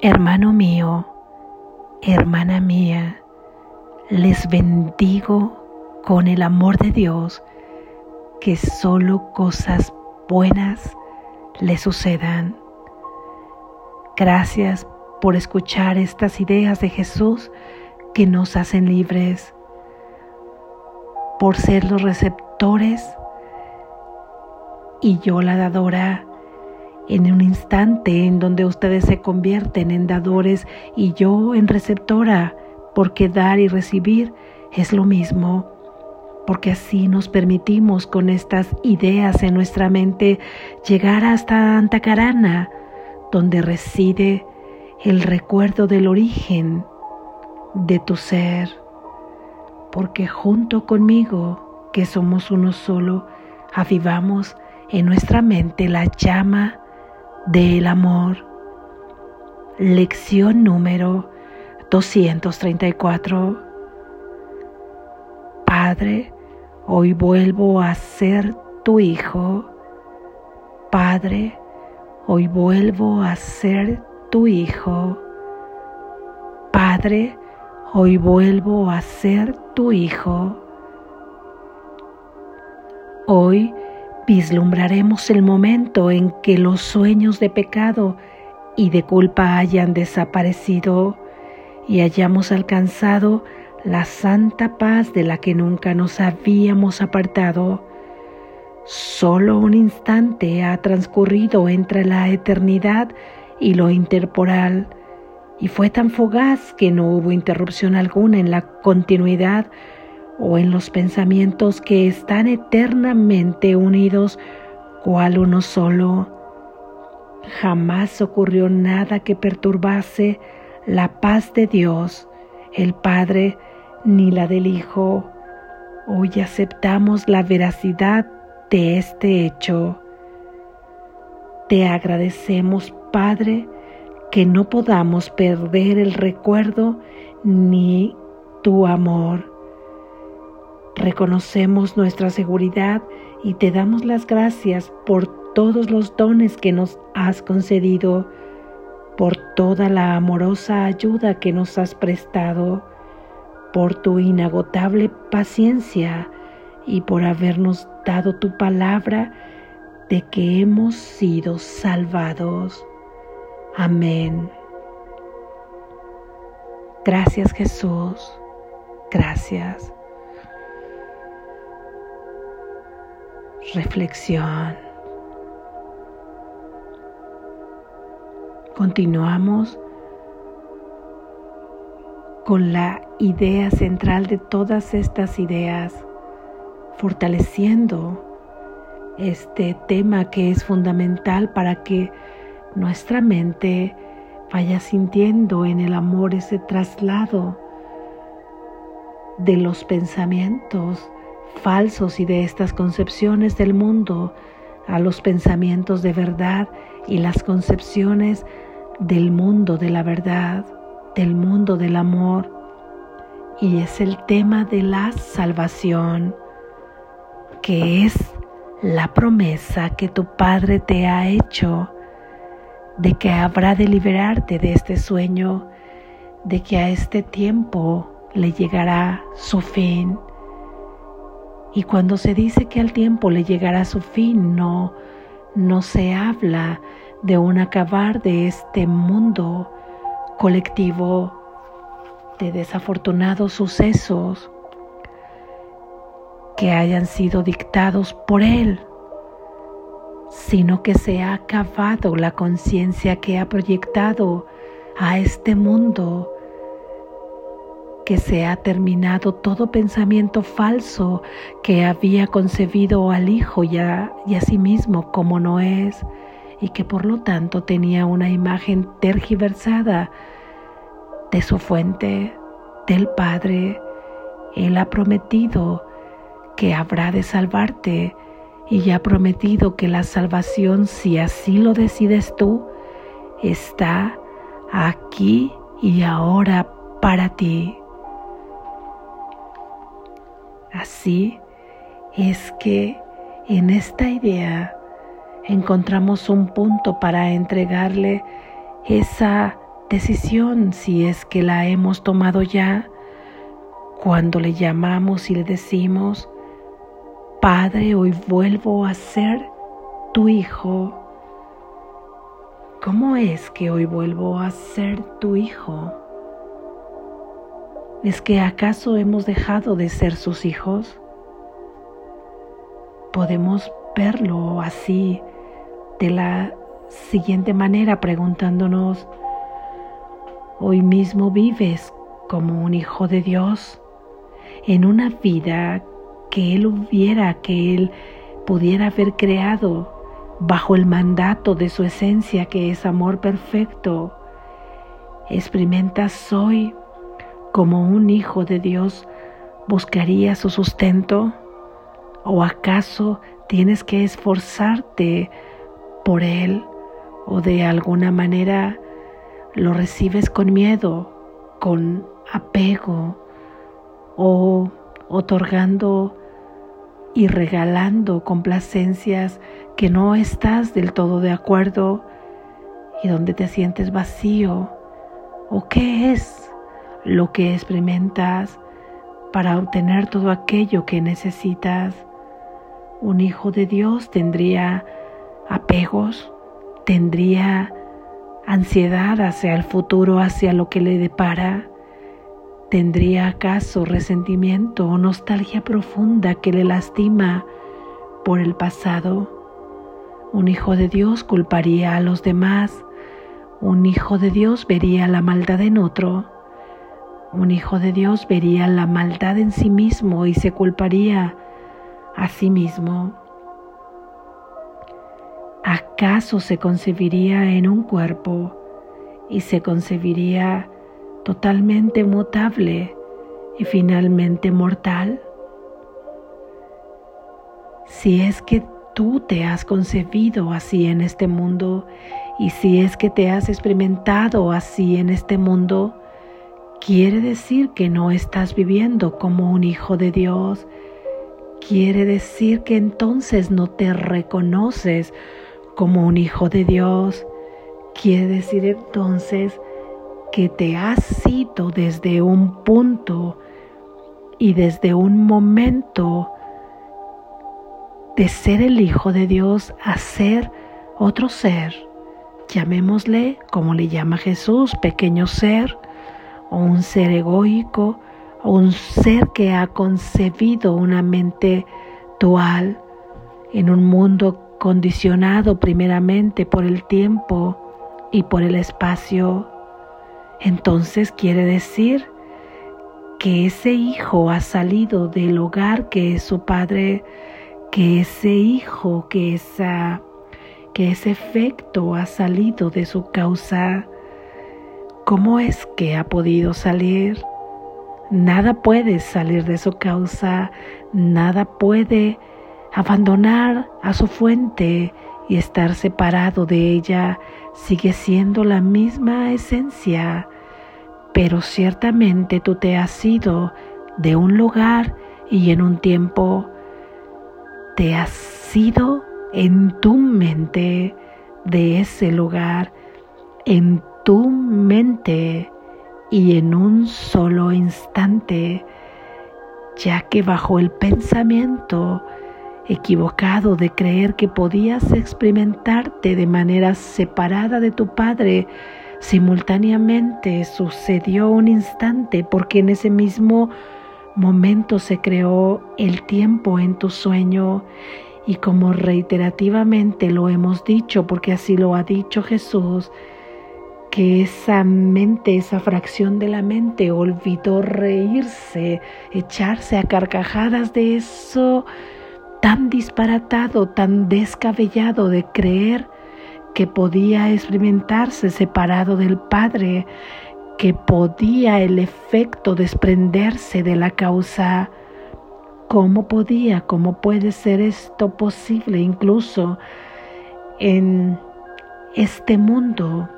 Hermano mío, hermana mía, les bendigo con el amor de Dios, que solo cosas buenas le sucedan. Gracias por escuchar estas ideas de Jesús que nos hacen libres, por ser los receptores y yo la dadora en un instante en donde ustedes se convierten en dadores y yo en receptora, porque dar y recibir es lo mismo, porque así nos permitimos con estas ideas en nuestra mente llegar hasta Antacarana, donde reside el recuerdo del origen de tu ser, porque junto conmigo, que somos uno solo, avivamos en nuestra mente la llama del amor. Lección número 234. Padre, hoy vuelvo a ser tu hijo. Padre, hoy vuelvo a ser tu hijo. Padre, hoy vuelvo a ser tu hijo. Hoy vislumbraremos el momento en que los sueños de pecado y de culpa hayan desaparecido y hayamos alcanzado la santa paz de la que nunca nos habíamos apartado. Solo un instante ha transcurrido entre la eternidad y lo interporal, y fue tan fugaz que no hubo interrupción alguna en la continuidad o en los pensamientos que están eternamente unidos cual uno solo. Jamás ocurrió nada que perturbase la paz de Dios, el Padre, ni la del Hijo. Hoy aceptamos la veracidad de este hecho. Te agradecemos, Padre, que no podamos perder el recuerdo ni tu amor. Reconocemos nuestra seguridad y te damos las gracias por todos los dones que nos has concedido, por toda la amorosa ayuda que nos has prestado, por tu inagotable paciencia y por habernos dado tu palabra de que hemos sido salvados. Amén. Gracias Jesús. Gracias. Reflexión. Continuamos con la idea central de todas estas ideas, fortaleciendo este tema que es fundamental para que nuestra mente vaya sintiendo en el amor ese traslado de los pensamientos falsos y de estas concepciones del mundo a los pensamientos de verdad y las concepciones del mundo de la verdad, del mundo del amor. Y es el tema de la salvación, que es la promesa que tu Padre te ha hecho de que habrá de liberarte de este sueño, de que a este tiempo le llegará su fin y cuando se dice que al tiempo le llegará su fin, no, no se habla de un acabar de este mundo colectivo de desafortunados sucesos que hayan sido dictados por Él, sino que se ha acabado la conciencia que ha proyectado a este mundo que se ha terminado todo pensamiento falso que había concebido al Hijo y a, y a sí mismo como no es, y que por lo tanto tenía una imagen tergiversada de su fuente, del Padre. Él ha prometido que habrá de salvarte y ha prometido que la salvación, si así lo decides tú, está aquí y ahora para ti. Así es que en esta idea encontramos un punto para entregarle esa decisión si es que la hemos tomado ya cuando le llamamos y le decimos, Padre, hoy vuelvo a ser tu hijo. ¿Cómo es que hoy vuelvo a ser tu hijo? ¿Es que acaso hemos dejado de ser sus hijos? Podemos verlo así de la siguiente manera preguntándonos, hoy mismo vives como un hijo de Dios en una vida que Él hubiera, que Él pudiera haber creado bajo el mandato de su esencia que es amor perfecto. Experimentas hoy como un hijo de Dios, buscaría su sustento? ¿O acaso tienes que esforzarte por Él o de alguna manera lo recibes con miedo, con apego o otorgando y regalando complacencias que no estás del todo de acuerdo y donde te sientes vacío? ¿O qué es lo que experimentas para obtener todo aquello que necesitas? Un hijo de Dios tendría apegos, tendría ansiedad hacia el futuro, hacia lo que le depara. ¿Tendría acaso resentimiento o nostalgia profunda que le lastima por el pasado? Un hijo de Dios culparía a los demás. Un hijo de Dios vería la maldad en otro. Un hijo de Dios vería la maldad en sí mismo y se culparía a sí mismo. ¿Acaso se concebiría en un cuerpo y se concebiría totalmente mutable y finalmente mortal? Si es que tú te has concebido así en este mundo y si es que te has experimentado así en este mundo, quiere decir que no estás viviendo como un hijo de Dios. Quiere decir que entonces no te reconoces como un hijo de Dios. Quiere decir entonces que te has sido desde un punto y desde un momento de ser el Hijo de Dios a ser otro ser, llamémosle como le llama Jesús, pequeño ser, o un ser egoico, o un ser que ha concebido una mente dual en un mundo condicionado primeramente por el tiempo y por el espacio entonces quiere decir que ese hijo ha salido del hogar que es su padre, que ese hijo, que esa que ese efecto ha salido de su causa. ¿Cómo es que ha podido salir? Nada puede salir de su causa, nada puede abandonar a su fuente y estar separado de ella sigue siendo la misma esencia, pero ciertamente tú te has ido de un lugar y en un tiempo te has ido en tu mente de ese lugar, en tu y en un solo instante, ya que bajo el pensamiento equivocado de creer que podías experimentarte de manera separada de tu Padre, simultáneamente sucedió un instante porque en ese mismo momento se creó el tiempo en tu sueño. Y como reiterativamente lo hemos dicho, porque así lo ha dicho Jesús, que esa mente, esa fracción de la mente olvidó reírse, echarse a carcajadas de eso tan disparatado, tan descabellado de creer que podía experimentarse separado del Padre, que podía el efecto desprenderse de la causa. ¿Cómo podía, cómo puede ser esto posible incluso en este mundo?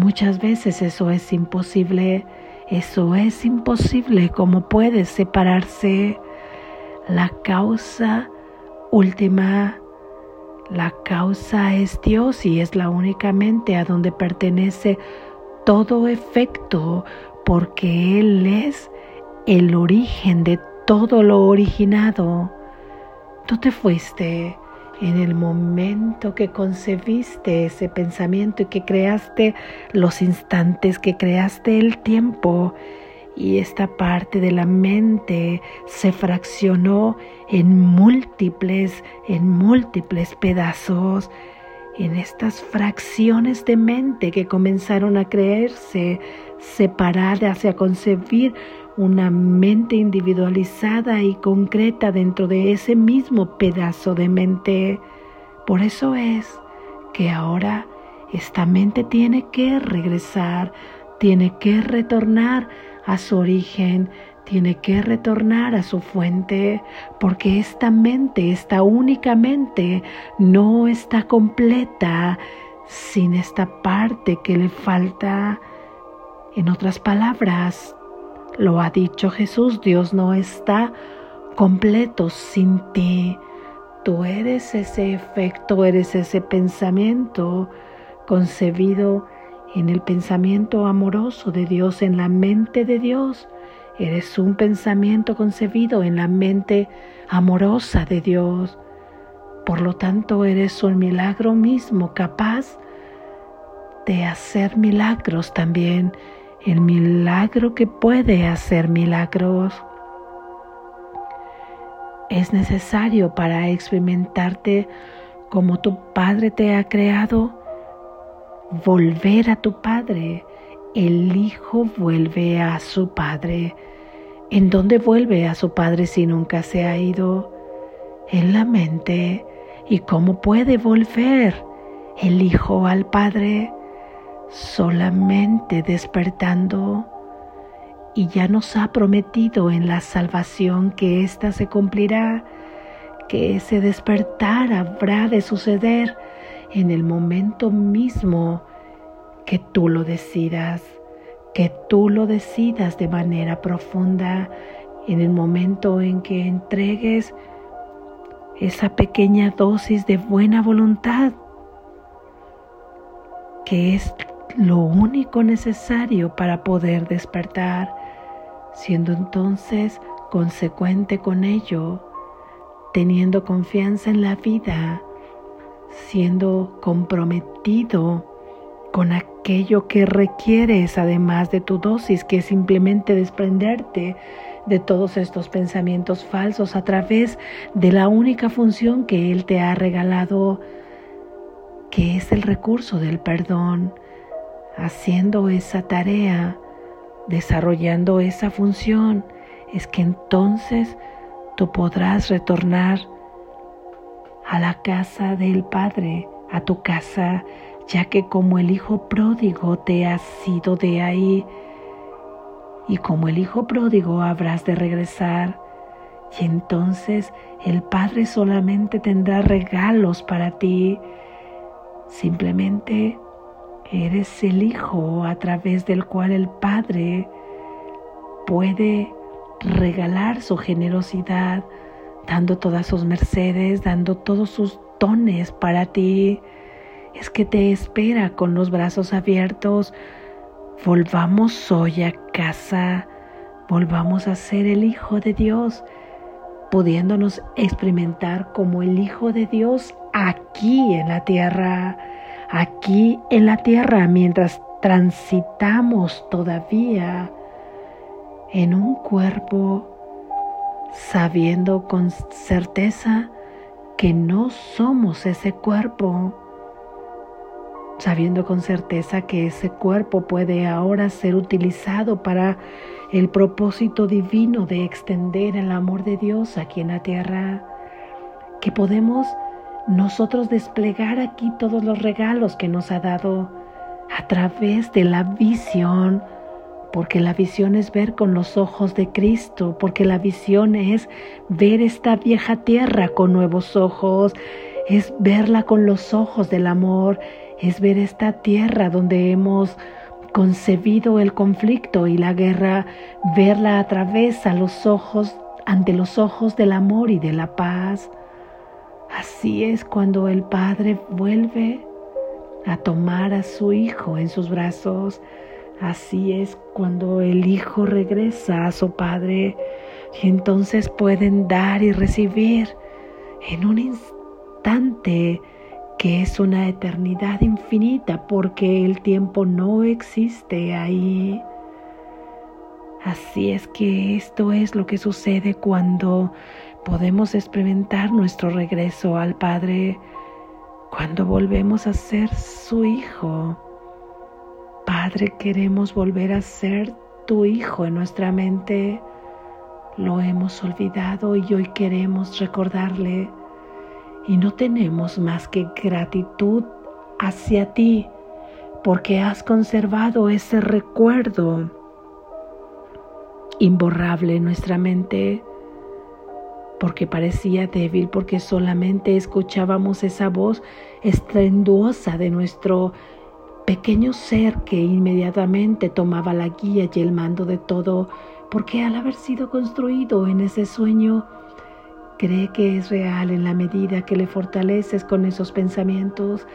Muchas veces eso es imposible, eso es imposible, ¿cómo puede separarse? la causa última, La causa es Dios y es la única mente a donde pertenece todo efecto porque Él es el origen de todo lo originado. Tú te fuiste en el momento que concebiste ese pensamiento y que creaste los instantes, que creaste el tiempo y esta parte de la mente se fraccionó en múltiples, en múltiples pedazos, en estas fracciones de mente que comenzaron a creerse separadas y a concebir una mente individualizada y concreta dentro de ese mismo pedazo de mente. Por eso es que ahora esta mente tiene que regresar, tiene que retornar a su origen, tiene que retornar a su fuente, porque esta mente, esta única mente, no está completa sin esta parte que le falta. En otras palabras, lo ha dicho Jesús, Dios no está completo sin ti. Tú eres ese efecto, eres ese pensamiento concebido en el pensamiento amoroso de Dios, en la mente de Dios. Eres un pensamiento concebido en la mente amorosa de Dios. Por lo tanto, eres un milagro mismo capaz de hacer milagros también. El milagro que puede hacer milagros. Es necesario para experimentarte como tu Padre te ha creado volver a tu Padre. El Hijo vuelve a su Padre. ¿En dónde vuelve a su Padre si nunca se ha ido? En la mente. ¿Y cómo puede volver el Hijo al Padre? Solamente despertando. Y ya nos ha prometido en la salvación que ésta se cumplirá, que ese despertar habrá de suceder en el momento mismo que tú lo decidas, que tú lo decidas de manera profunda, en el momento en que entregues esa pequeña dosis de buena voluntad, que es lo único necesario para poder despertar, siendo entonces consecuente con ello, teniendo confianza en la vida, siendo comprometido con aquello que requieres además de tu dosis, que es simplemente desprenderte de todos estos pensamientos falsos a través de la única función que Él te ha regalado, que es el recurso del perdón, haciendo esa tarea, desarrollando esa función, es que entonces tú podrás retornar a la casa del Padre, a tu casa, ya que como el Hijo pródigo te has ido de ahí, y como el Hijo pródigo habrás de regresar, y entonces el Padre solamente tendrá regalos para ti. Simplemente eres el Hijo a través del cual el Padre puede regalar su generosidad, dando todas sus mercedes, dando todos sus dones para ti. Es que te espera con los brazos abiertos. Volvamos hoy a casa, volvamos a ser el Hijo de Dios, pudiéndonos experimentar como el Hijo de Dios aquí en la tierra, aquí en la tierra, mientras transitamos todavía en un cuerpo sabiendo con certeza que no somos ese cuerpo, sabiendo con certeza que ese cuerpo puede ahora ser utilizado para el propósito divino de extender el amor de Dios aquí en la tierra, que podemos nosotros desplegar aquí todos los regalos que nos ha dado a través de la visión, porque la visión es ver con los ojos de Cristo, porque la visión es ver esta vieja tierra con nuevos ojos, es verla con los ojos del amor, es ver esta tierra donde hemos concebido el conflicto y la guerra, verla a través a los ojos ante los ojos del amor y de la paz. Así es cuando el Padre vuelve a tomar a su Hijo en sus brazos. Así es cuando el Hijo regresa a su Padre y entonces pueden dar y recibir en un instante que es una eternidad infinita porque el tiempo no existe ahí. Así es que esto es lo que sucede cuando podemos experimentar nuestro regreso al Padre, cuando volvemos a ser su Hijo. Padre, queremos volver a ser tu Hijo en nuestra mente. Lo hemos olvidado y hoy queremos recordarle. Y no tenemos más que gratitud hacia ti porque has conservado ese recuerdo imborrable en nuestra mente, porque parecía débil, porque solamente escuchábamos esa voz estrenduosa de nuestro pequeño ser que inmediatamente tomaba la guía y el mando de todo, porque al haber sido construido en ese sueño, cree que es real en la medida que le fortaleces con esos pensamientos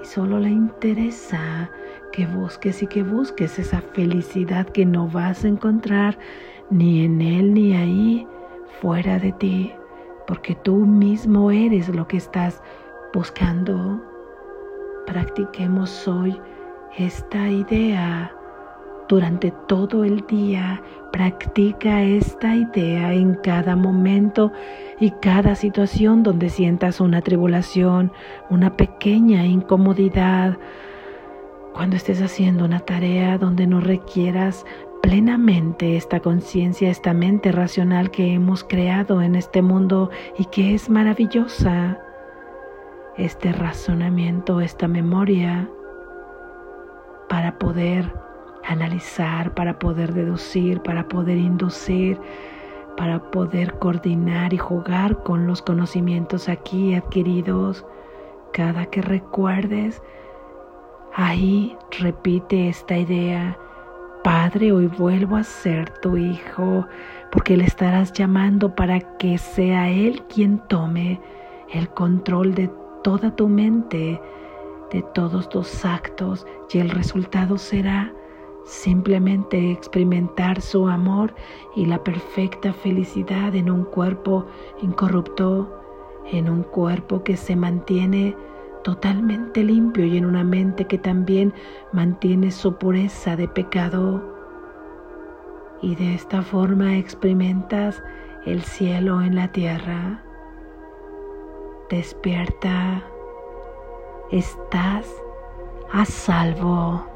y solo le interesa que busques y que busques esa felicidad que no vas a encontrar ni en él ni ahí fuera de ti, porque tú mismo eres lo que estás buscando. Practiquemos hoy esta idea durante todo el día. Practica esta idea en cada momento y cada situación donde sientas una tribulación, una pequeña incomodidad cuando estés haciendo una tarea donde no requieras plenamente esta conciencia, esta mente racional que hemos creado en este mundo y que es maravillosa, este razonamiento, esta memoria, para poder analizar, para poder deducir, para poder inducir, para poder coordinar y jugar con los conocimientos aquí adquiridos. Cada que recuerdes, Ahí repite esta idea, Padre, hoy vuelvo a ser tu hijo, porque le estarás llamando para que sea Él quien tome el control de toda tu mente, de todos tus actos, y el resultado será simplemente experimentar su amor y la perfecta felicidad en un cuerpo incorrupto, en un cuerpo que se mantiene totalmente limpio y en una mente que también mantiene su pureza de pecado. Y de esta forma experimentas el cielo en la tierra. Despierta, estás a salvo.